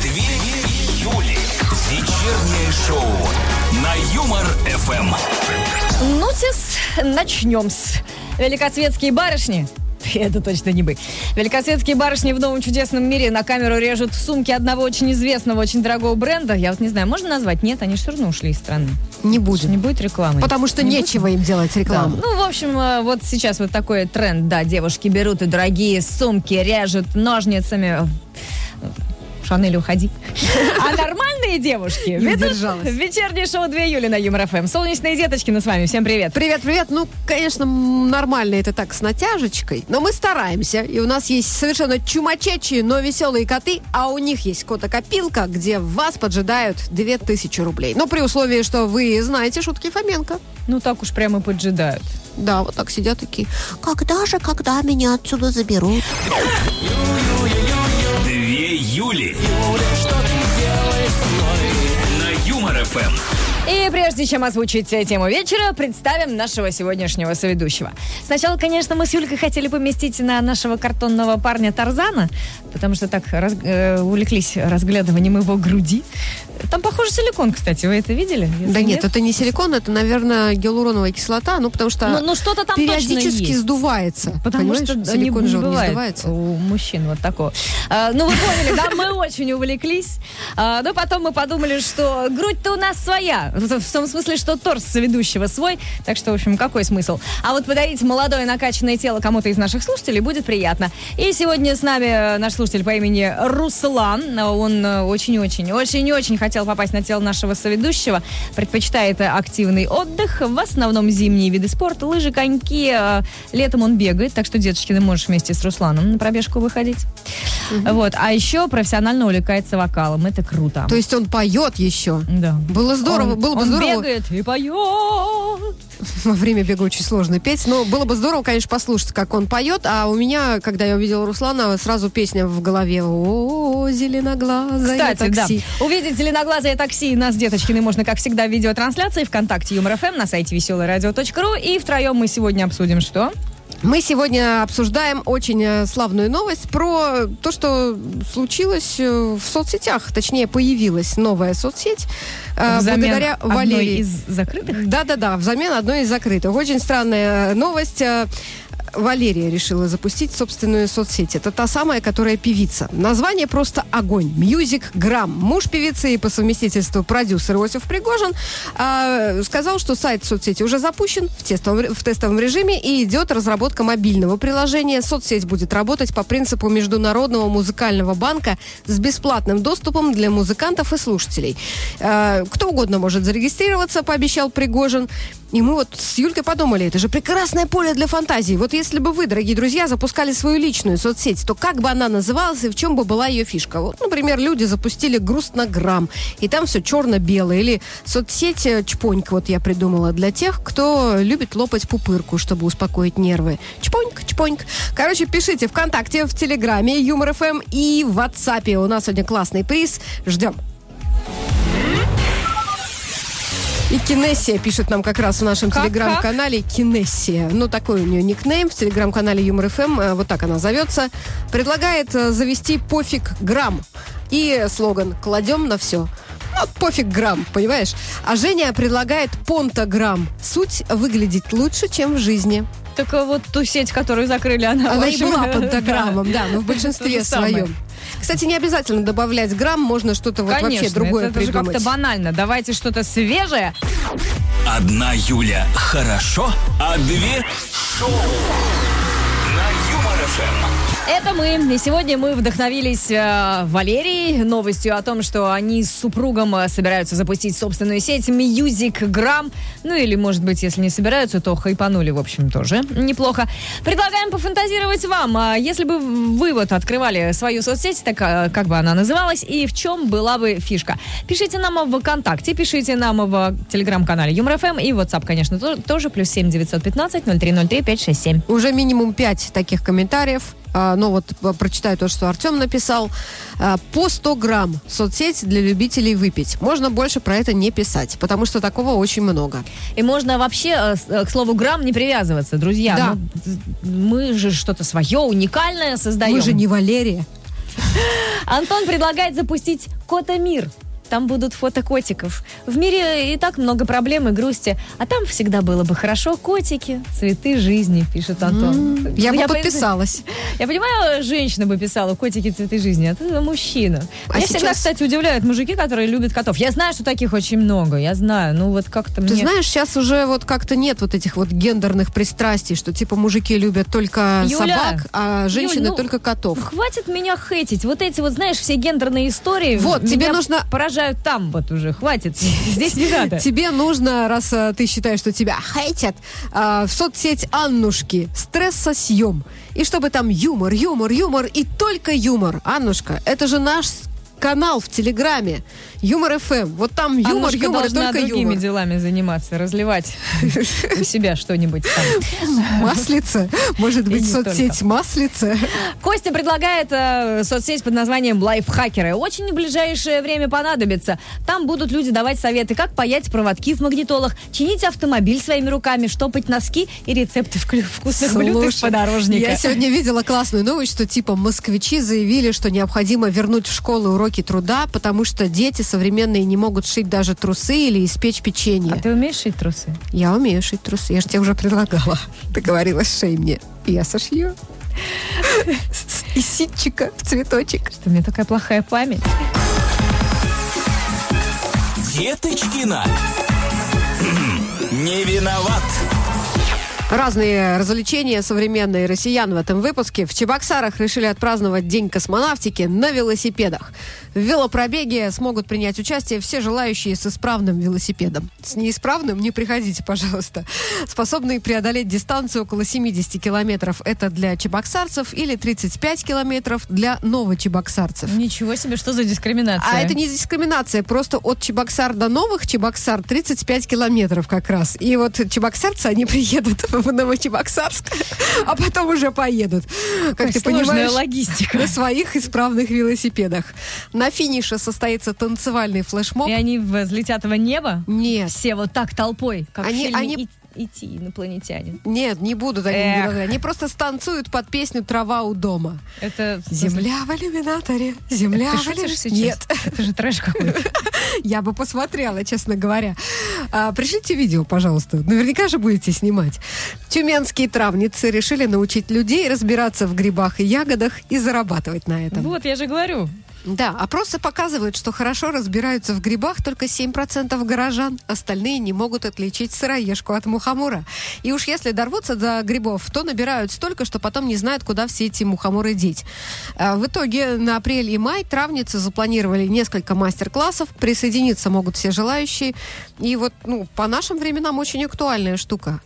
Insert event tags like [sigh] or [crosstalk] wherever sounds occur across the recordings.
Две Юли. Вечернее шоу на Юмор ФМ. Ну-тис, начнем с великосветские барышни. [laughs] Это точно не мы. Великосветские барышни в новом чудесном мире на камеру режут сумки одного очень известного, очень дорогого бренда. Я вот не знаю, можно назвать? Нет, они все равно ушли из страны. Не будет. Не будет рекламы. Потому что Не нечего им делать Да. рекламу. Ну, в общем, э, вот сейчас вот такой тренд, да, девушки берут и дорогие сумки, режут ножницами. Шанель, уходи. А нормальные девушки ведут вечернее шоу 2 июля на Юмор ФМ. Солнечные деточки на с вами. Всем привет. Привет, привет. Ну, конечно, нормально это так, с натяжечкой. Но мы стараемся. И у нас есть совершенно чумачечие, но веселые коты. А у них есть котокопилка, где вас поджидают 2000 рублей. Но при условии, что вы знаете шутки Фоменко. Ну, так уж прямо поджидают. Да, вот так сидят такие. Когда же, когда меня отсюда заберут? Юли. На Юмор ФМ. И прежде чем озвучить э, тему вечера, представим нашего сегодняшнего соведущего. Сначала, конечно, мы с Юлькой хотели поместить на нашего картонного парня Тарзана, потому что так раз- э, увлеклись разглядыванием его груди. Там, похоже, силикон, кстати. Вы это видели? Если Да нет, это не силикон, это, наверное, гиалуроновая кислота. Ну, потому что Ну, ну, что-то там точно периодически сдувается. Потому Понимаешь? что силикон не же не сдувается. у мужчин вот такого. А, ну, вы поняли, да, мы очень увлеклись. А, но потом мы подумали, что грудь-то у нас своя. В, том смысле, что торс ведущего свой. Так что, в общем, какой смысл? А вот подарить молодое накачанное тело кому-то из наших слушателей будет приятно. И сегодня с нами э, наш слушатель по имени Руслан. Он э, очень-очень-очень-очень хотел попасть на тело нашего соведущего. Предпочитает активный отдых. В основном зимние виды спорта. Лыжи, коньки. Э, Летом он бегает. Так что, деточки, ты можешь вместе с Русланом на пробежку выходить. Вот. А еще профессионально увлекается вокалом. Это круто. То есть он поет еще. Да. Было здорово, Он- было бы он здорово. бегает и поет. [laughs] Во время бега очень сложно петь, но было бы здорово, конечно, послушать, как он поет. А у меня, когда я увидела Руслана, сразу песня в голове. О, зеленоглазое Кстати, такси. да. Увидеть зеленоглазое такси нас, Деточкины, можно, как всегда, в видеотрансляции ВКонтакте Юмор ФМ на сайте веселорадио.ру. И втроем мы сегодня обсудим что? Мы сегодня обсуждаем очень э, славную новость про то, что случилось э, в соцсетях. Точнее, появилась новая соцсеть э, Взамен благодаря одной Валерии. из закрытых? Да-да-да, взамен одной из закрытых. Очень странная новость. Э, Валерия решила запустить собственную соцсеть. Это та самая, которая певица. Название просто огонь. Music Gram. Муж певицы и по совместительству продюсер Иосиф Пригожин а, сказал, что сайт соцсети уже запущен в тестовом, в тестовом режиме и идет разработка мобильного приложения. Соцсеть будет работать по принципу Международного музыкального банка с бесплатным доступом для музыкантов и слушателей. А, кто угодно может зарегистрироваться, пообещал Пригожин. И мы вот с Юлькой подумали, это же прекрасное поле для фантазии. Вот если бы вы, дорогие друзья, запускали свою личную соцсеть, то как бы она называлась и в чем бы была ее фишка? Вот, например, люди запустили грустнограмм, и там все черно-белое. Или соцсеть э, Чпоньк, вот я придумала, для тех, кто любит лопать пупырку, чтобы успокоить нервы. Чпоньк, чпоньк. Короче, пишите ВКонтакте, в Телеграме, Юмор ФМ и в WhatsApp. У нас сегодня классный приз. Ждем. И Кинессия пишет нам как раз в нашем Как, телеграм-канале Кинессия. Ну, такой у нее никнейм в телеграм-канале Юмор ФМ. э, Вот так она зовется. Предлагает э, завести пофиг грамм. И слоган «Кладем на все». Вот пофиг грамм, понимаешь? А Женя предлагает понтограмм. Суть выглядеть лучше, чем в жизни. Только вот ту сеть, которую закрыли, она, Она и была [laughs] пентаграммом, да, но в [laughs] большинстве своем. Кстати, не обязательно добавлять грамм, можно что-то вот Конечно, вообще другое это, это же придумать. как-то банально. Давайте что-то свежее. Одна Юля хорошо, а две шоу на Юмор ФМ. Это мы. И сегодня мы вдохновились э, Валерией новостью о том, что они с супругом э, собираются запустить собственную сеть Music Gram. Ну или, может быть, если не собираются, то хайпанули, в общем, тоже неплохо. Предлагаем пофантазировать вам. А Если бы вы вот открывали свою соцсеть, так э, как бы она называлась и в чем была бы фишка? Пишите нам в ВКонтакте, пишите нам в телеграм-канале Юмор ФМ и WhatsApp, конечно, то- тоже плюс 7 915 0303 567. Уже минимум пять таких комментариев. А, ну вот прочитаю то, что Артем написал. А, по 100 грамм соцсеть для любителей выпить. Можно больше про это не писать, потому что такого очень много. И можно вообще, э, э, к слову, грамм не привязываться, друзья. Да. Ну, мы же что-то свое, уникальное создаем. Мы же не Валерия. Антон предлагает запустить Кота-мир. Там будут фото котиков. В мире и так много проблем и грусти. А там всегда было бы хорошо. Котики, цветы жизни, пишет Антон. Я бы понимаю- подписалась. [laughs] Я понимаю, женщина бы писала котики, цветы жизни, а ты мужчина. А Меня всегда, сейчас- кстати, удивляют мужики, которые любят котов. Я знаю, что таких очень много. Я знаю. Ну вот как-то Ты мне... знаешь, сейчас уже вот как-то нет вот этих вот гендерных пристрастий, что типа мужики любят только Юля, собак, а женщины ну, только котов. Хватит меня хейтить. Вот эти вот, знаешь, все гендерные истории Вот, тебе нужно- поражают там вот уже. Хватит. [laughs] Здесь не надо. Тебе нужно, раз а, ты считаешь, что тебя хейтят, а, в соцсеть Аннушки стрессосъем. И чтобы там юмор, юмор, юмор и только юмор. Аннушка, это же наш канал в Телеграме. Юмор ФМ. Вот там юмор, Аннушка юмор и только другими юмор. делами заниматься, разливать [laughs] у себя что-нибудь. Маслица. Может быть, соцсеть Маслица. Костя предлагает э, соцсеть под названием «Лайфхакеры». Очень в ближайшее время понадобится. Там будут люди давать советы, как паять проводки в магнитолах, чинить автомобиль своими руками, штопать носки и рецепты вкусных блюд из подорожника. Я сегодня видела классную новость, что типа москвичи заявили, что необходимо вернуть в школы уроки труда, потому что дети современные не могут шить даже трусы или испечь печенье. А ты умеешь шить трусы? Я умею шить трусы. Я же тебе уже предлагала. Ты говорила, шей мне. И я сошью. Из ситчика в цветочек. Что у меня такая плохая память. Деточкина. Не виноват. Разные развлечения современные россиян в этом выпуске. В Чебоксарах решили отпраздновать День космонавтики на велосипедах. В велопробеге смогут принять участие все желающие с исправным велосипедом. С неисправным не приходите, пожалуйста. Способные преодолеть дистанцию около 70 километров. Это для чебоксарцев или 35 километров для новочебоксарцев. Ничего себе, что за дискриминация? А это не дискриминация, просто от Чебоксар до новых Чебоксар 35 километров как раз. И вот чебоксарцы, они приедут в Новочебоксарск, [laughs] а потом уже поедут. Как Какая ты понимаешь, логистика. на своих исправных велосипедах. На финише состоится танцевальный флешмоб. И они взлетят в небо? Нет, Все вот так толпой, как Они- в фильме они- «И- «Идти инопланетяне». нет, не будут они. Эх. никогда. Они просто станцуют под песню «Трава у дома». Это... Земля в иллюминаторе, земля в иллюминаторе. Нет. Это же трэш какой-то. [laughs] Я бы посмотрела, честно говоря. А, пришлите видео, пожалуйста. Наверняка же будете снимать. Тюменские травницы решили научить людей разбираться в грибах и ягодах и зарабатывать на этом. Вот, я же говорю. Да, опросы показывают, что хорошо разбираются в грибах только 7% горожан. Остальные не могут отличить сыроежку от мухомора. И уж если дорвутся до грибов, то набирают столько, что потом не знают, куда все эти мухоморы деть. А В итоге на апрель и май травницы запланировали несколько мастер-классов. Присоединиться могут все желающие. И вот, ну, по нашим временам очень актуальная штука.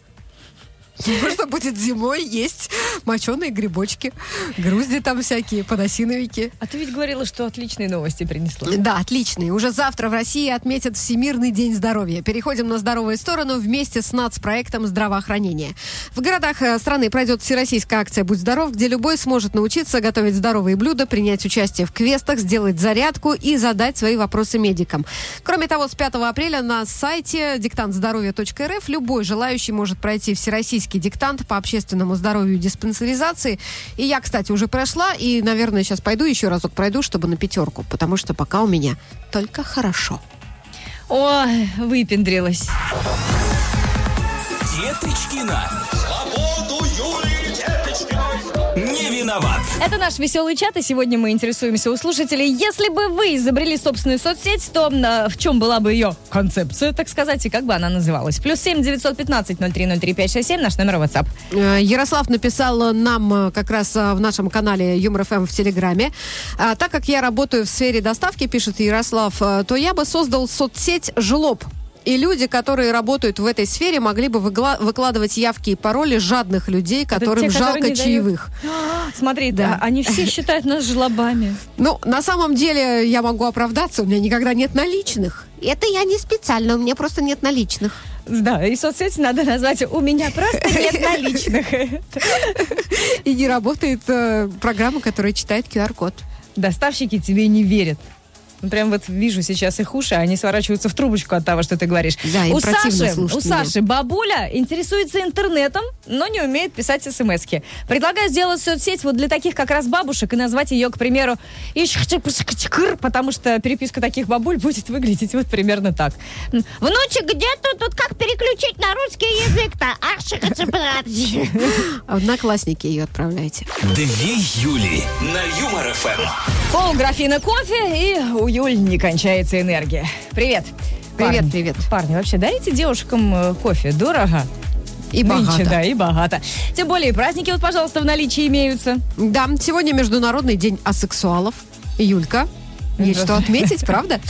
Можно будет зимой есть моченые грибочки, грузди там всякие, подосиновики. А ты ведь говорила, что отличные новости принесла. Да, отличный. Уже завтра в России отметят Всемирный день здоровья. Переходим на здоровую сторону вместе с нацпроектом здравоохранения. В городах э, страны пройдет всероссийская акция «Будь здоров», где любой сможет научиться готовить здоровые блюда, принять участие в квестах, сделать зарядку и задать свои вопросы медикам. Кроме того, с 5 апреля на сайте диктантздоровья.рф любой желающий может пройти всероссийский диктант по общественному здоровью и диспансеризации. И я, кстати, уже прошла, и, наверное, сейчас пойду еще разок пройду, чтобы на пятерку, потому что пока у меня только хорошо. Ой, выпендрилась. Деточкина. Свободу Юлии. Не виноват. Это наш веселый чат, и сегодня мы интересуемся у слушателей. Если бы вы изобрели собственную соцсеть, то э, в чем была бы ее концепция, так сказать, и как бы она называлась? Плюс семь девятьсот пятнадцать ноль три ноль три пять шесть семь наш номер WhatsApp. Э, Ярослав написал нам э, как раз в нашем канале Юмор ФМ в Телеграме. А, Так как я работаю в сфере доставки, пишет Ярослав, то я бы создал соцсеть «Жлоб». И люди, которые работают в этой сфере, могли бы выкладывать явки и пароли жадных людей, которым те, которые жалко не дают. чаевых. [gasps] Смотри, Да. да, они все считают нас жлобами. Ну, на самом деле, я могу оправдаться, у меня никогда нет наличных. Это я не специально, у меня просто нет наличных. Да, и соцсети надо назвать «У меня просто нет [laughs] наличных». И не работает э, программа, которая читает QR-код. Доставщики тебе не верят. Прям вот вижу сейчас их уши, они сворачиваются в трубочку от того, что ты говоришь. Да, у Саши, у. Саши бабуля интересуется интернетом, но не умеет писать смски. Предлагаю сделать соцсеть вот для таких как раз бабушек и назвать ее, к примеру, потому что переписка таких бабуль будет выглядеть вот примерно так. Внучек, где тут, тут как переключить на русский язык-то? Одноклассники ее отправляйте. Две Юли на Юмор ФМ. Пол графина кофе, и у Юль не кончается энергия. Привет. Привет, Парни. привет. Парни, вообще дарите девушкам э, кофе? Дорого? И Нынче, богато. да, и богато. Тем более праздники вот, пожалуйста, в наличии имеются. Да, сегодня Международный день асексуалов. Юлька, есть что отметить, правда?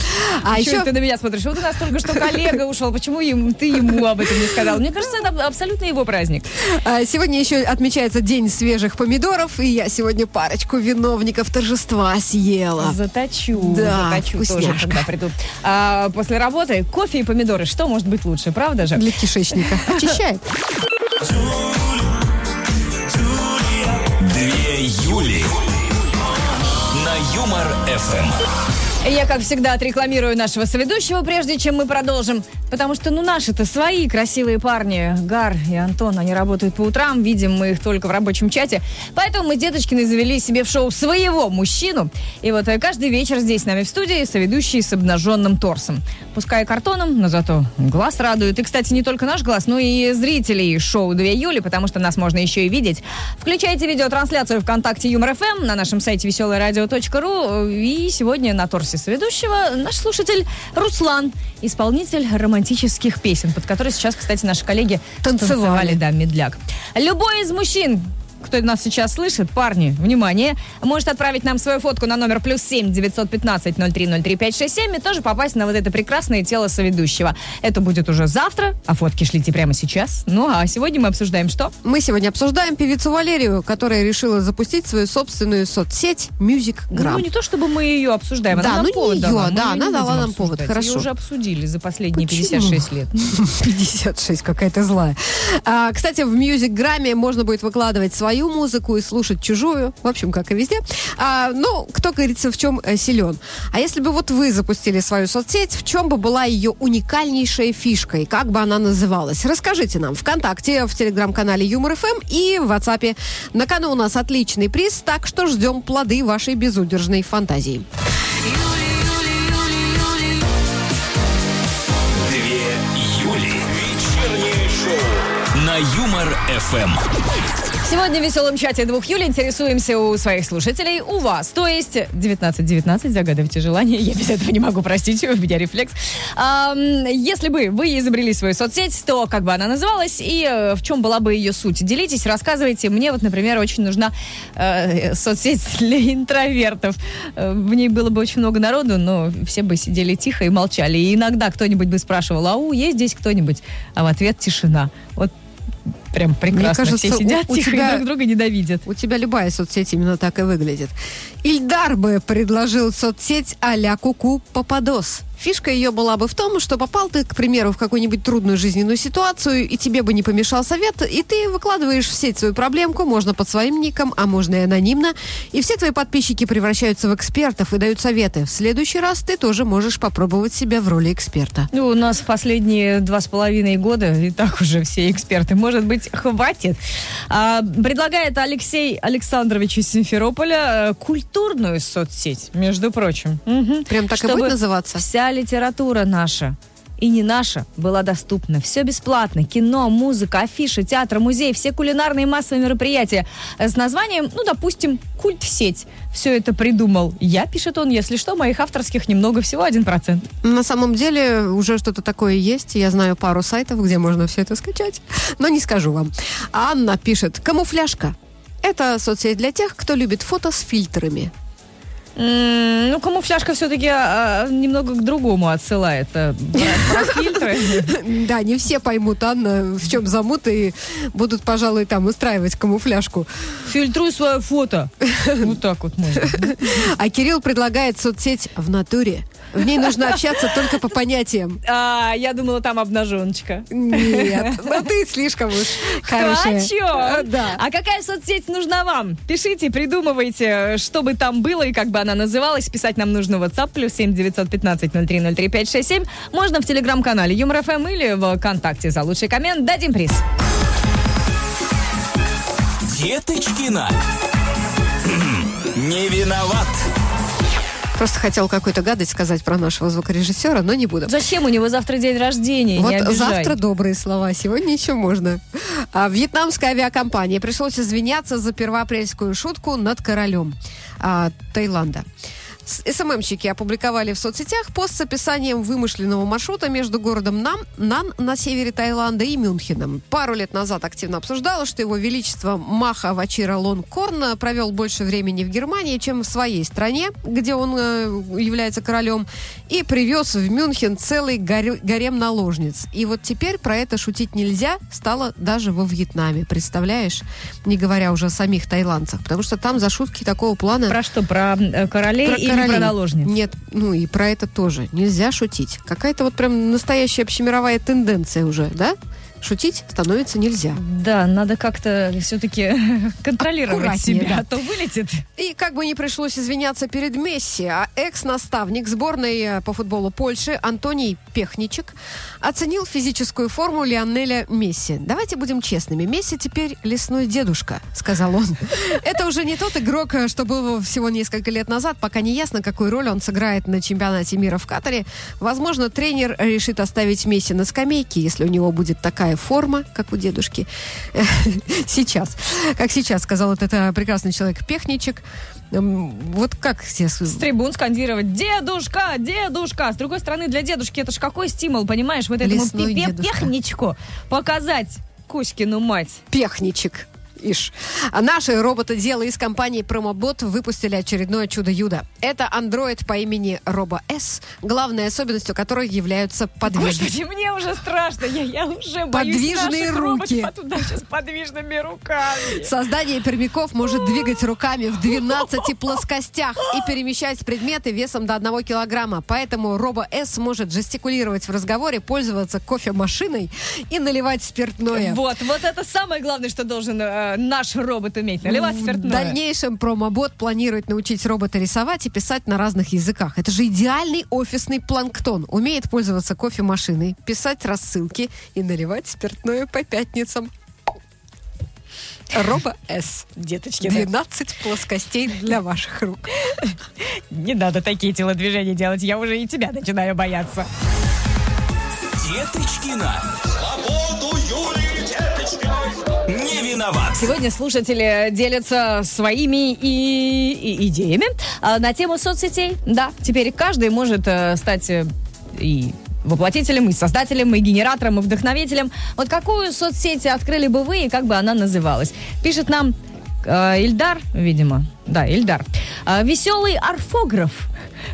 А еще ты на меня смотришь? Вот у нас только что коллега ушел. Почему ему, ты ему об этом не сказал? Мне кажется, это абсолютно его праздник. а, сегодня еще отмечается День свежих помидоров, и я сегодня парочку виновников торжества съела. Заточу, Да, заточу тоже, когда приду. А, после работы кофе и помидоры. Что может быть лучше, правда же? Для кишечника. Очищает. Две Юли Юмор ФМ. Я, как всегда, отрекламирую нашего соведущего, прежде чем мы продолжим. Потому что, ну, наши-то свои красивые парни. Гар и Антон, они работают по утрам. Видим мы их только в рабочем чате. Поэтому мы с Деточкиной завели себе в шоу своего мужчину. И вот э, каждый вечер здесь с нами в студии соведущий с обнаженным торсом. Пускай картоном, но зато глаз радует. И, кстати, не только наш глаз, но и зрителей шоу 2 июля, потому что нас можно еще и видеть. Включайте видеотрансляцию ВКонтакте Юмор ФМ на нашем сайте веселорадио.ру. И сегодня на торсе соведущего наш слушатель Руслан, исполнитель романтических песен, под которые сейчас, кстати, наши коллеги Танцевали. да, медляк. Любой из мужчин, кто нас сейчас слышит, парни, внимание, может отправить нам свою фотку на номер плюс семь девятьсот пятнадцать ноль три ноль три пять шесть семь и тоже попасть на вот это прекрасное тело соведущего. Это будет уже завтра, а фотки шлите прямо сейчас. Ну, а сегодня мы обсуждаем что? Мы сегодня обсуждаем певицу Валерию, которая решила запустить свою собственную соцсеть Music Gram. Ну, не то, чтобы мы ее обсуждаем, Да, она ну, не повод её, дала. Мы да, не она дала будем нам повод, хорошо. Её уже обсудили за последние Почему? 56 лет. [laughs] 56, какая-то злая. А, кстати, в Music можно будет выкладывать свою музыку и слушать чужую. В общем, как и везде. А, ну, кто, говорится, в чем э, силен. А если бы вот вы запустили свою соцсеть, в чем бы была ее уникальнейшая фишка и как бы она называлась? Расскажите нам ВКонтакте, в телеграм-канале Юмор ФМ и в WhatsApp. На кону у нас отличный приз, так что ждем плоды вашей безудержной фантазии. Две Юли. Вечернее шоу на Юмор ФМ. Сегодня в веселом чате двух Юли интересуемся у своих слушателей, у вас. То есть 1919, загадывайте желание. Я без этого не могу, простите, у меня рефлекс. Ам, если бы вы изобрели свою соцсеть, то как бы она называлась и э, в чем была бы ее суть? Делитесь, рассказывайте. Мне вот, например, очень нужна э, соцсеть [laughs] для интровертов. Э, В ней было бы очень много народу, но все бы сидели тихо и молчали. И иногда кто-нибудь бы спрашивал, ау, есть здесь кто-нибудь? А в ответ тишина. Вот прям прекрасно. кажется, все сидят у- у тихо тебя- и друг друга ненавидят. У тебя любая соцсеть именно так и выглядит. Ильдар бы предложил соцсеть а-ля Куку Попадос. Фишка ее была бы в том, что попал ты, к примеру, в какую-нибудь трудную жизненную ситуацию, и тебе бы не помешал совет, и ты выкладываешь в сеть свою проблемку, можно под своим ником, а можно и анонимно, и все твои подписчики превращаются в экспертов и дают советы. В следующий раз ты тоже можешь попробовать себя в роли эксперта. Ну, у нас в последние два с половиной года и так уже все эксперты. Может быть, хватит. А, предлагает Алексей Александрович из Симферополя э, культурную соцсеть, между прочим. Мгм. Прям так и Чтобы будет называться? Вся литература наша и не наша была доступна. Все бесплатно. Кино, музыка, афиши, театр, музей, все кулинарные массовые мероприятия с названием, ну, допустим, «Культ в сеть». Все это придумал я, пишет он, если что, моих авторских немного, всего 1%. На самом деле уже что-то такое есть. Я знаю пару сайтов, где можно все это скачать, но не скажу вам. Анна пишет «Камуфляжка». Это соцсеть для тех, кто любит фото с фильтрами. Ну, камуфляжка все-таки немного к другому отсылает. э, Про про фильтры. Да, не все поймут, Анна, в чем замут, и будут, пожалуй, там устраивать камуфляжку. Фильтруй свое фото. Вот так вот можно. А Кирилл предлагает соцсеть в натуре. В ней нужно общаться только по понятиям. А, я думала, там обнаженочка. Нет, ну ты слишком уж хорошая. Хочу. Да. А какая соцсеть нужна вам? Пишите, придумывайте, что бы там было и как бы она называлась. Писать нам нужно в WhatsApp плюс 7 915 03 03 567. Можно в телеграм-канале Юмор ФМ или в ВКонтакте за лучший коммент. Дадим приз. Деточкина. Хм, Не виноват. Просто хотел какую-то гадость сказать про нашего звукорежиссера, но не буду. Зачем у него завтра день рождения? Вот завтра добрые слова, сегодня еще можно. А, вьетнамская авиакомпания пришлось извиняться за первоапрельскую шутку над королем а, Таиланда. СММщики опубликовали в соцсетях пост с описанием вымышленного маршрута между городом Нам, Нан на севере Таиланда и Мюнхеном. Пару лет назад активно обсуждалось, что его величество Маха Вачира Лонгкорн провел больше времени в Германии, чем в своей стране, где он э, является королем, и привез в Мюнхен целый гарем наложниц. И вот теперь про это шутить нельзя стало даже во Вьетнаме, представляешь? Не говоря уже о самих тайландцах, потому что там за шутки такого плана... Про что? Про э, королей или про наложниц? Нет, ну и про это тоже. Нельзя шутить. Какая-то вот прям настоящая общемировая тенденция уже, да? Шутить становится нельзя. Да, надо как-то все-таки [laughs] контролировать Аккуратнее, себя, да. а то вылетит. И как бы не пришлось извиняться перед Месси, а экс-наставник сборной э, по футболу Польши Антоний Пехничек оценил физическую форму Лионеля Месси. Давайте будем честными. Месси теперь лесной дедушка, сказал он. [laughs] Это уже не тот игрок, э, что был всего несколько лет назад. Пока не ясно, какую роль он сыграет на чемпионате мира в Катаре. Возможно, тренер решит оставить Месси на скамейке, если у него будет такая форма, как у дедушки. [laughs] Сейчас. Как сейчас сказал вот этот прекрасный человек Пехничек. Вот как сейчас... С трибун скандировать «Дедушка! Дедушка!» С другой стороны, для дедушки это ж какой стимул, понимаешь? Вот этому Лесной пипе дедушка. пехничку показать Кузькину мать. Пехничек. Иш. А наши роботы-делы из компании Pромобот выпустили очередное чудо-юдо. Это андроид по имени Робо С, главной особенностью которой являются подвижные. Господи, мне уже страшно, я, я уже боюсь Подвижные руки. а туда сейчас подвижными руками. Создание пермяков может двигать руками в 12 плоскостях и перемещать предметы весом до 1 килограмма. Поэтому Робо С может жестикулировать в разговоре, пользоваться кофемашиной и наливать спиртное. Вот, вот это самое главное, что должен э, наш робот уметь. Наливать В спиртное. дальнейшем промобот планирует научить робота рисовать и писать на разных языках. Это же идеальный офисный планктон. Умеет пользоваться кофемашиной, писать рассылки и наливать спиртное по пятницам. Робо С. Деточки, да. 12 плоскостей для ваших рук. не надо такие телодвижения делать, я уже и тебя начинаю бояться. Деточкина. Виноват. Сегодня слушатели делятся своими и, и идеями а, на тему соцсетей. Да, теперь каждый может э, стать э, и воплотителем, и создателем, и генератором, и вдохновителем. Вот какую соцсеть открыли бы вы, и как бы она называлась? Пишет нам э, Ильдар, видимо. Да, Ильдар. А, веселый орфограф.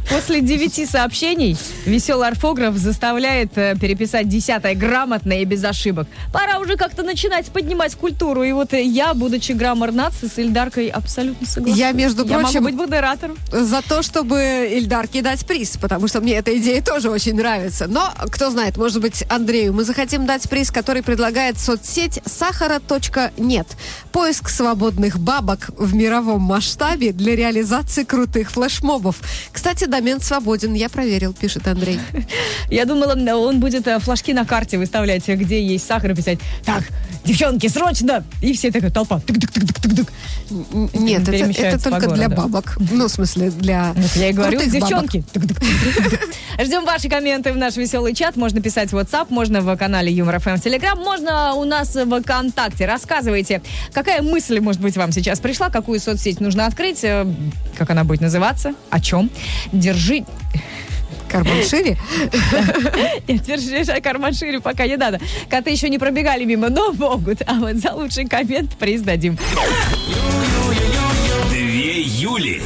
После девяти сообщений веселый орфограф заставляет э, переписать десятое грамотно и без ошибок. Пора уже как-то начинать поднимать культуру. И вот э, я, будучи граммар-нации, с Ильдаркой абсолютно согласна. Я, между Я прочим, могу быть модератором. за то, чтобы Ильдарке дать приз, потому что мне эта идея тоже очень нравится. Но, кто знает, может быть, Андрею мы захотим дать приз, который предлагает соцсеть сахара.нет. Поиск свободных бабок в мировом масштабе для реализации крутых флешмобов. Кстати, домен свободен, я проверил, пишет Андрей. [laughs] Я думала, он будет э, флажки на карте выставлять, э, где есть сахар, и писать «Так, девчонки, срочно!» И все такая толпа. Нет, это, только для бабок. Ну, в смысле, для [laughs] Вот я и говорю, девчонки. [laughs] Ждем ваши комменты в наш веселый чат. Можно писать в WhatsApp, можно в канале Юмор ФМ Telegram, можно у нас в ВКонтакте. Рассказывайте, какая мысль, может быть, вам сейчас пришла, какую соцсеть нужно открыть, э, как она будет называться, о чем. Держи... Карман шире. [laughs] Нет, держи карман шире, пока не надо. Коты еще не пробегали мимо, но могут. А вот за лучший коммент приз дадим. Две Юли.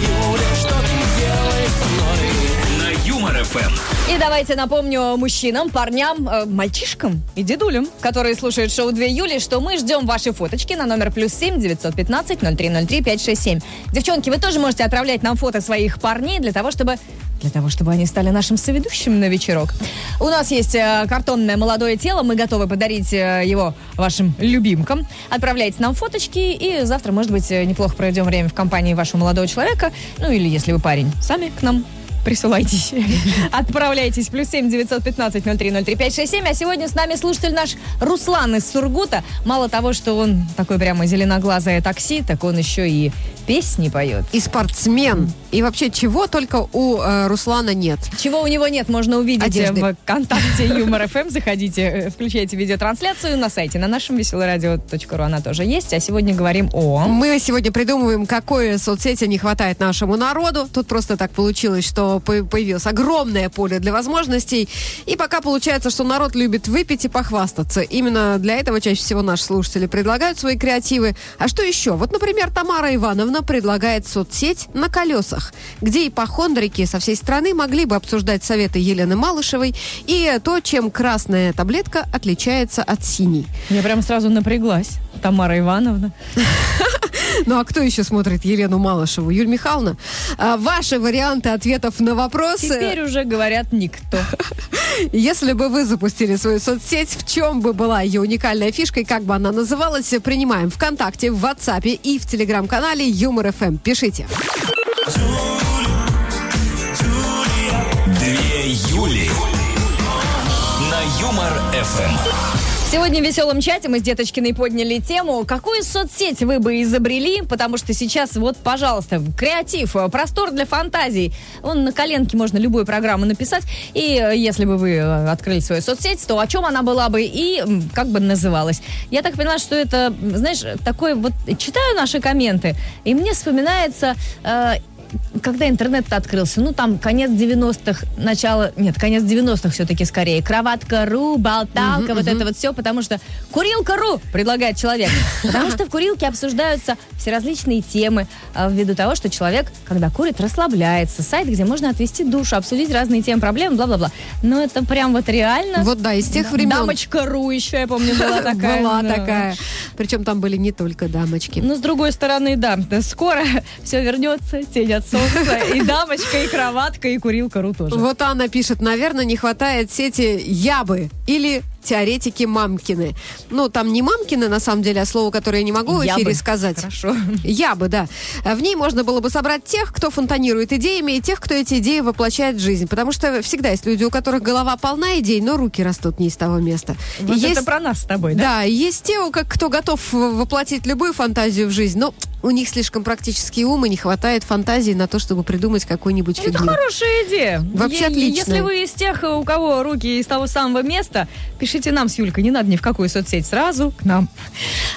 На Юмор ФМ. И давайте напомню мужчинам, парням, э, мальчишкам и дедулям, которые слушают шоу 2 Юли, что мы ждем ваши фоточки на номер плюс 7 915 0303 567. Девчонки, вы тоже можете отправлять нам фото своих парней для того, чтобы для того, чтобы они стали нашим соведущим на вечерок. У нас есть э, картонное молодое тело, мы готовы подарить э, его вашим любимкам. Отправляйте нам фоточки, и завтра, может быть, э, неплохо проведем время в компании вашего молодого человека. Ну, или если вы парень, сами к нам присылайтесь. [laughs] Отправляйтесь. Плюс семь девятьсот пятнадцать ноль три ноль три пять шесть семь. А сегодня с нами слушатель наш Руслан из Сургута. Мало того, что он такой прямо зеленоглазое такси, так он еще и песни поет. И спортсмен. И вообще, чего только у э, Руслана нет. Чего у него нет, можно увидеть Одежды. в ВКонтакте Юмор ФМ. Заходите, э, включайте видеотрансляцию на сайте, на нашем веселорадио.ру она тоже есть. А сегодня говорим о... Мы сегодня придумываем, какой соцсети не хватает нашему народу. Тут просто так получилось, что по- появилось огромное поле для возможностей. И пока получается, что народ любит выпить и похвастаться. Именно для этого чаще всего наши слушатели предлагают свои креативы. А что еще? Вот, например, Тамара Ивановна предлагает соцсеть на колесах, где ипохондрики со всей страны могли бы обсуждать советы Елены Малышевой и то, чем красная таблетка отличается от синей. Я прям сразу напряглась. Тамара Ивановна. [laughs] Ну а кто еще смотрит Елену Малышеву? Юль Михайловна? А, ваши варианты ответов на вопросы. Теперь уже говорят никто. [laughs] Если бы вы запустили свою соцсеть, в чем бы была ее уникальная фишка и как бы она называлась, принимаем ВКонтакте, в WhatsApp и в Телеграм-канале Юмор ФМ. Пишите. Две Юли на Юмор ФМ. Сегодня в веселом чате мы с Деточкиной подняли тему, какую соцсеть вы бы изобрели, потому что сейчас вот, пожалуйста, креатив, э, простор для фантазий. Вон на коленке можно любую программу написать, и э, если бы вы э, открыли свою соцсеть, то о чем она была бы и как бы называлась. Я так поняла, что это, знаешь, такой вот, читаю наши комменты, и мне вспоминается... э, когда интернет открылся, ну там конец 90-х, начало, нет, конец 90-х все-таки скорее. Кроватка.ру, болталка, вот это вот все, потому что курилка.ру предлагает человек. [laughs] Потому что в курилке обсуждаются все различные темы а, ввиду того, что человек, когда курит, расслабляется. Сайт, где можно отвести душу, обсудить разные темы, проблемы, бла-бла-бла. Но это прям вот реально. Вот да, из тех времен Дамочка.ру еще, я помню, была такая. [laughs] была такая. Причем там были не только дамочки. Ну, с другой стороны, да, да, скоро [laughs] все вернется, тень от солнца, и [laughs] дамочка, и кроватка, и курилка ру тоже. Вот Анна пишет, наверное, не хватает сети Ябы или теоретики Мамкины. Ну, там не Мамкины, на самом деле, а слово, которое я не могу в эфире Ябы. сказать. Хорошо. Ябы, да. А В ней можно было бы собрать тех, кто фонтанирует идеями, и тех, кто эти идеи воплощает в жизнь. Потому что всегда есть люди, у которых голова полна идей, но руки растут не из того места. И Вот есть это про нас с тобой, да? Да, и есть те, кто готов воплотить любую фантазию в жизнь, но у них слишком практический ум и не хватает фантазии на то, чтобы придумать какую-нибудь Это фигню. хорошая идея. Вообще отлично. Если вы из тех, у кого руки из того самого места, пишите нам с Юлькой. Не надо ни в какую соцсеть, сразу к нам.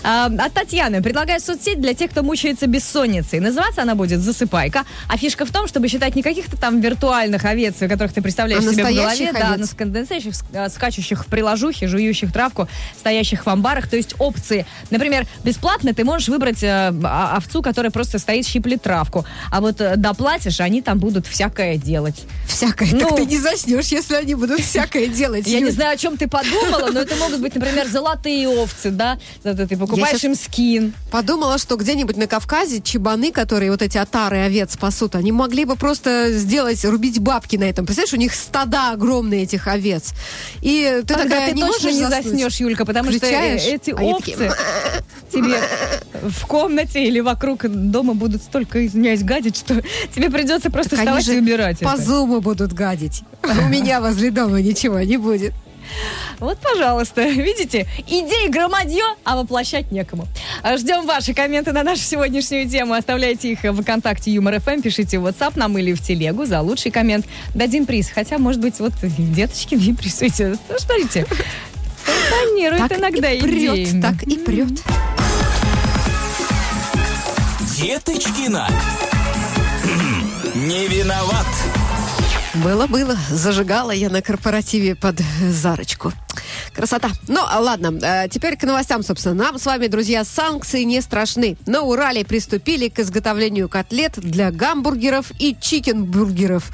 А, от Татьяны. Предлагаю соцсеть для тех, кто мучается бессонницей. Называться она будет «Засыпайка». А фишка в том, чтобы считать не каких-то там виртуальных овец, которых ты представляешь А себе в голове. Да, овец? на настоящих, а, скачущих в приложухе, жующих травку, стоящих в амбарах. То есть опции. Например, бесплатно ты можешь выбрать э, а- овцу, которая просто стоит, щиплет травку. А вот э, доплатишь, они там будут всякое делать. Всякое. Ну. так ты не заснешь, если они будут всякое делать. Я не знаю, о чем ты подумала, но это могут быть, например, золотые овцы, да? Ты покупаешь им скин. Подумала, что где-нибудь на Кавказе чебаны, которые вот эти отары овец пасут, они могли бы просто сделать, рубить бабки на этом. Представляешь, у них стада огромные этих овец. И ты Тогда такая, ты не точно можешь не заснешь, Юлька, потому Включаешь, что э, эти они овцы такие, тебе в комнате или вокруг дома будут столько, извиняюсь, гадить, что тебе придется просто Так вставать и убирать По это. зуму будут гадить. У меня возле дома ничего не будет. Вот, пожалуйста, [laughs] видите, идей громадье, а воплощать некому. Ждем ваши комменты на нашу сегодняшнюю тему. Оставляйте их в ВКонтакте Юмор ФМ, пишите в WhatsApp нам или в телегу за лучший коммент. Дадим приз. Хотя, может быть, вот деточки не присуете. Ну, Смотрите, фонтанирует Так иногда и прет, идеями. так и прет. Деточкина. [clears throat] Не виноват. Было-было. Зажигала я на корпоративе под Зарочку. Красота. Ну, а ладно, э, теперь к новостям, собственно. Нам с вами, друзья, санкции не страшны. На Урале приступили к изготовлению котлет для гамбургеров и чикенбургеров.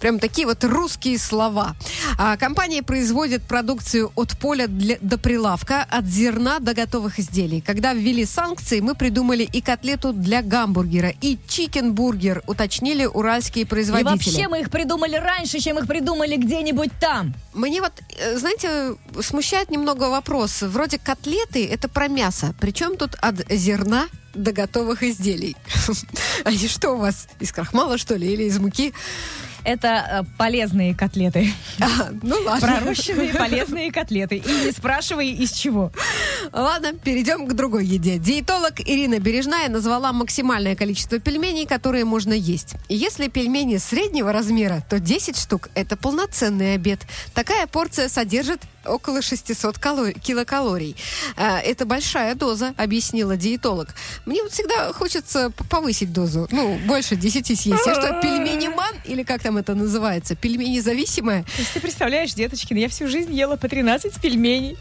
Прям такие вот русские слова. А, компания производит продукцию от поля для, до прилавка, от зерна до готовых изделий. Когда ввели санкции, мы придумали и котлету для гамбургера, и чикенбургер, уточнили уральские И производители. вообще мы их придумали раньше, чем их придумали где-нибудь там. Мне вот, э, знаете, смущает немного вопрос. Вроде котлеты – это про мясо. Причем тут от зерна до готовых изделий. [laughs] Они что у вас, из крахмала, что ли, или из муки? Это э, полезные котлеты. [laughs] А, ну ладно. Пророщенные [laughs] полезные котлеты. И не спрашивай, из чего. Ладно, перейдем к другой еде. Диетолог Ирина Бережная назвала максимальное количество пельменей, которые можно есть. Если пельмени среднего размера, то 10 штук – это полноценный обед. Такая порция содержит около 600 кало- килокалорий. А, Это большая доза, объяснила диетолог. Мне вот всегда хочется повысить дозу. Ну, больше 10 съесть. Я что, [laughs] пельмени-ман? Или как там это называется? Пельмени есть ты представляешь, Деточкина, я всю жизнь ела по 13 пельменей.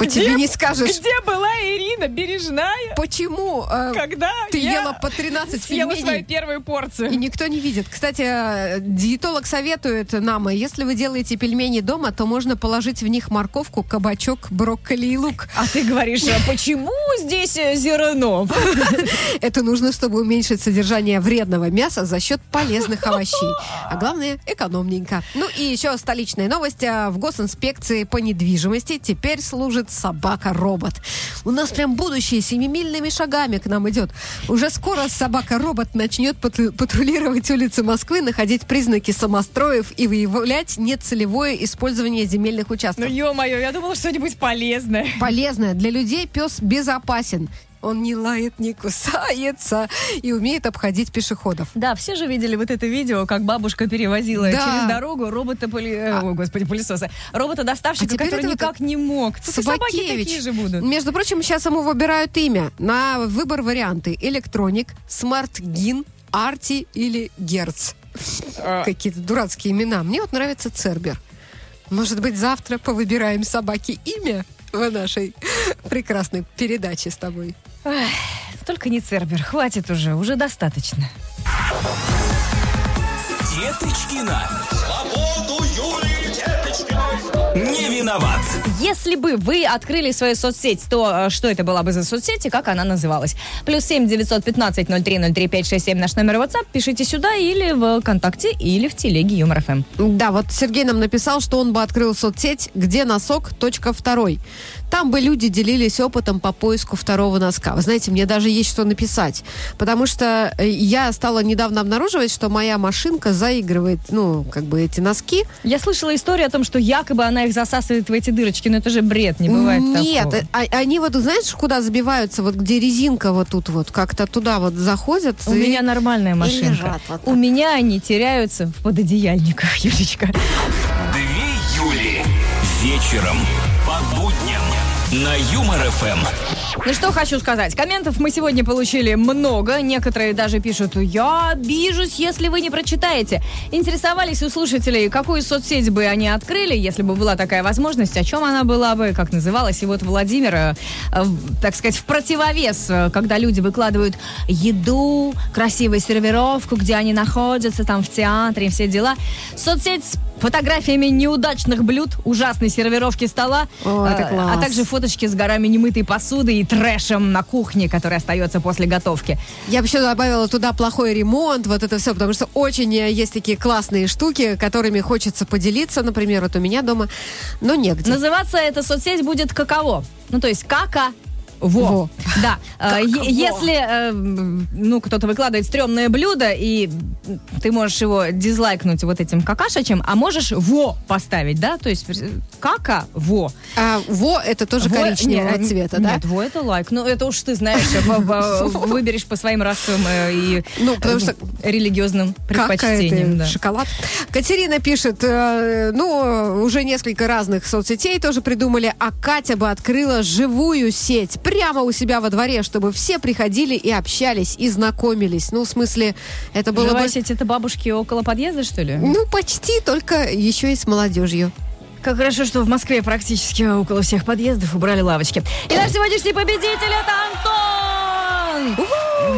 По Где- тебе не скажешь. Где была Ирина Бережная, Почему э, когда ты ела по 13 съела пельменей? свою первую порцию? И никто не видит. Кстати, э, диетолог советует нам, э, если вы делаете пельмени дома, то можно положить в них морковку, кабачок, брокколи и лук. А ты говоришь, а почему здесь э, зерно? [laughs] Это нужно, чтобы уменьшить содержание вредного мяса за счет полезных овощей. А главное, экономненько. Ну и еще столичная новость. В госинспекции по недвижимости теперь служит собака-робот. У нас прям будущее семимильными шагами к нам идет. Уже скоро собака-робот начнет патру- патрулировать улицы Москвы, находить признаки самостроев и выявлять нецелевое использование земельных Ну, участков. ё-моё, я думала, что-нибудь полезное. Полезное. Для людей пес безопасен. Он не лает, не кусается и умеет обходить пешеходов. Да, все же видели вот это видео, как бабушка перевозила Да. через дорогу робота поли... э, А- О, господи, пылесоса. Робота-доставщика, А теперь который это вот никак не мог. Собаки Собакевич. такие же будут. Между прочим, сейчас ему выбирают имя. На выбор варианты. Электроник, Смартгин, Арти или Герц. А. Какие-то дурацкие имена. Мне вот нравится Цербер. Может быть, завтра повыбираем собаке имя в нашей прекрасной передаче с тобой. Эх, Только не Цербер, хватит уже, уже достаточно. Деточкина. Свободу Юлии Деточкиной. Не виноват. Если бы вы открыли свою соцсеть, то э, что это была бы за соцсеть и как она называлась? Плюс семь девятьсот пятнадцать ноль три ноль три пять шесть семь наш номер WhatsApp. Пишите сюда или в ВКонтакте, или в телеге Юмор ФМ. Да, вот Сергей нам написал, что он бы открыл соцсеть «Где носок? Точка второй». Там бы люди делились опытом по поиску второго носка. Вы знаете, мне даже есть что написать. Потому что э, я стала недавно обнаруживать, что моя машинка заигрывает, ну, как бы эти носки. Я слышала историю о том, что якобы она их засасывает в эти дырочки, но это же бред, не бывает Нет, такого. э, а- они вот, знаешь, куда забиваются? Вот где резинка вот тут вот, как-то туда вот заходят. У и- меня нормальная машинка. лежат вот У меня они теряются в пододеяльниках, [laughs] Юлечка. Две Юли. Вечером. По будням. На Юмор ФМ. Ну что хочу сказать. Комментов мы сегодня получили много. Некоторые даже пишут, я обижусь, если вы не прочитаете. Интересовались у слушателей, какую соцсеть бы они открыли, если бы была такая возможность, о чем она была бы, как называлась. И вот Владимир, э, э, так сказать, в противовес, э, когда люди выкладывают еду, красивую сервировку, где они находятся, там в театре, все дела. Соцсеть фотографиями неудачных блюд, ужасной сервировки стола, О, это э, класс. а также фоточки с горами немытой посуды и трэшем на кухне, который остается после готовки. Я бы еще добавила туда плохой ремонт, вот это все, потому что очень э, есть такие классные штуки, которыми хочется поделиться, например, вот у меня дома, но негде. Называться эта соцсеть будет каково? Ну, то есть кака во. Во. Да. Э, е- Если, э, ну, кто-то выкладывает стрёмное блюдо, и ты можешь его дизлайкнуть вот этим какашечем, а можешь во поставить, да? То есть э, кака во. А во это тоже Во- коричневого не, цвета, да? Нет, во это лайк. Ну, это уж ты знаешь, [laughs] выберешь по своим расовым и Ну, потому что религиозным предпочтениям. да. шоколад. Катерина пишет, ну, уже несколько разных соцсетей тоже придумали, а Катя бы открыла живую сеть прямо у себя во дворе, чтобы все приходили и общались, и знакомились. Ну, в смысле, это было Живая бы... сеть это бабушки около подъезда, что ли? Ну, почти, только еще и с молодежью. Как хорошо, что в Москве практически около всех подъездов убрали лавочки. И наш сегодняшний победитель это Антон!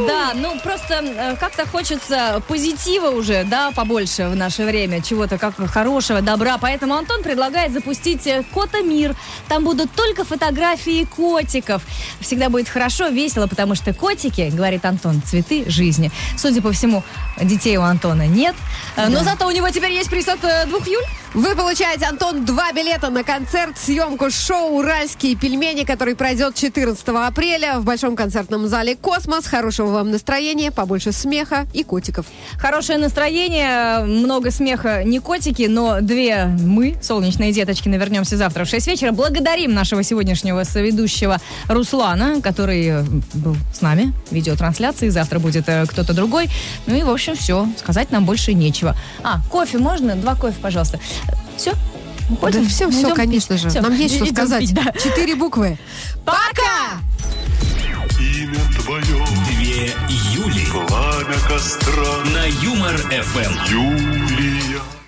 Да, ну просто э, как-то хочется позитива уже, да, побольше в наше время, чего-то как хорошего, добра. Поэтому Антон предлагает запустить э, Кота Мир. Там будут только фотографии котиков. Всегда будет хорошо, весело, потому что котики, говорит Антон, цветы жизни. Судя по всему, детей у Антона нет. Э, Но зато у него теперь есть приз от двух Юль. Вы получаете, Антон, два билета на концерт, съемку шоу «Уральские пельмени», который пройдет 14 апреля в Большом концертном зале «Космос». Хорошего вам настроения, побольше смеха и котиков. Хорошее настроение, много смеха, не котики, но две мы, солнечные деточки, навернемся завтра в 6 вечера. Благодарим нашего сегодняшнего соведущего Руслана, который э, был с нами в видеотрансляции. Завтра будет э, кто-то другой. Ну и, в общем, все. Сказать нам больше нечего. А, кофе можно? Два кофе, пожалуйста. Все? Да все, все, конечно же. Нам есть что Идем сказать. пить, да. Четыре буквы. Пока! Имя твое, Юли пламя костра, на Юмор ФМ. Юлия.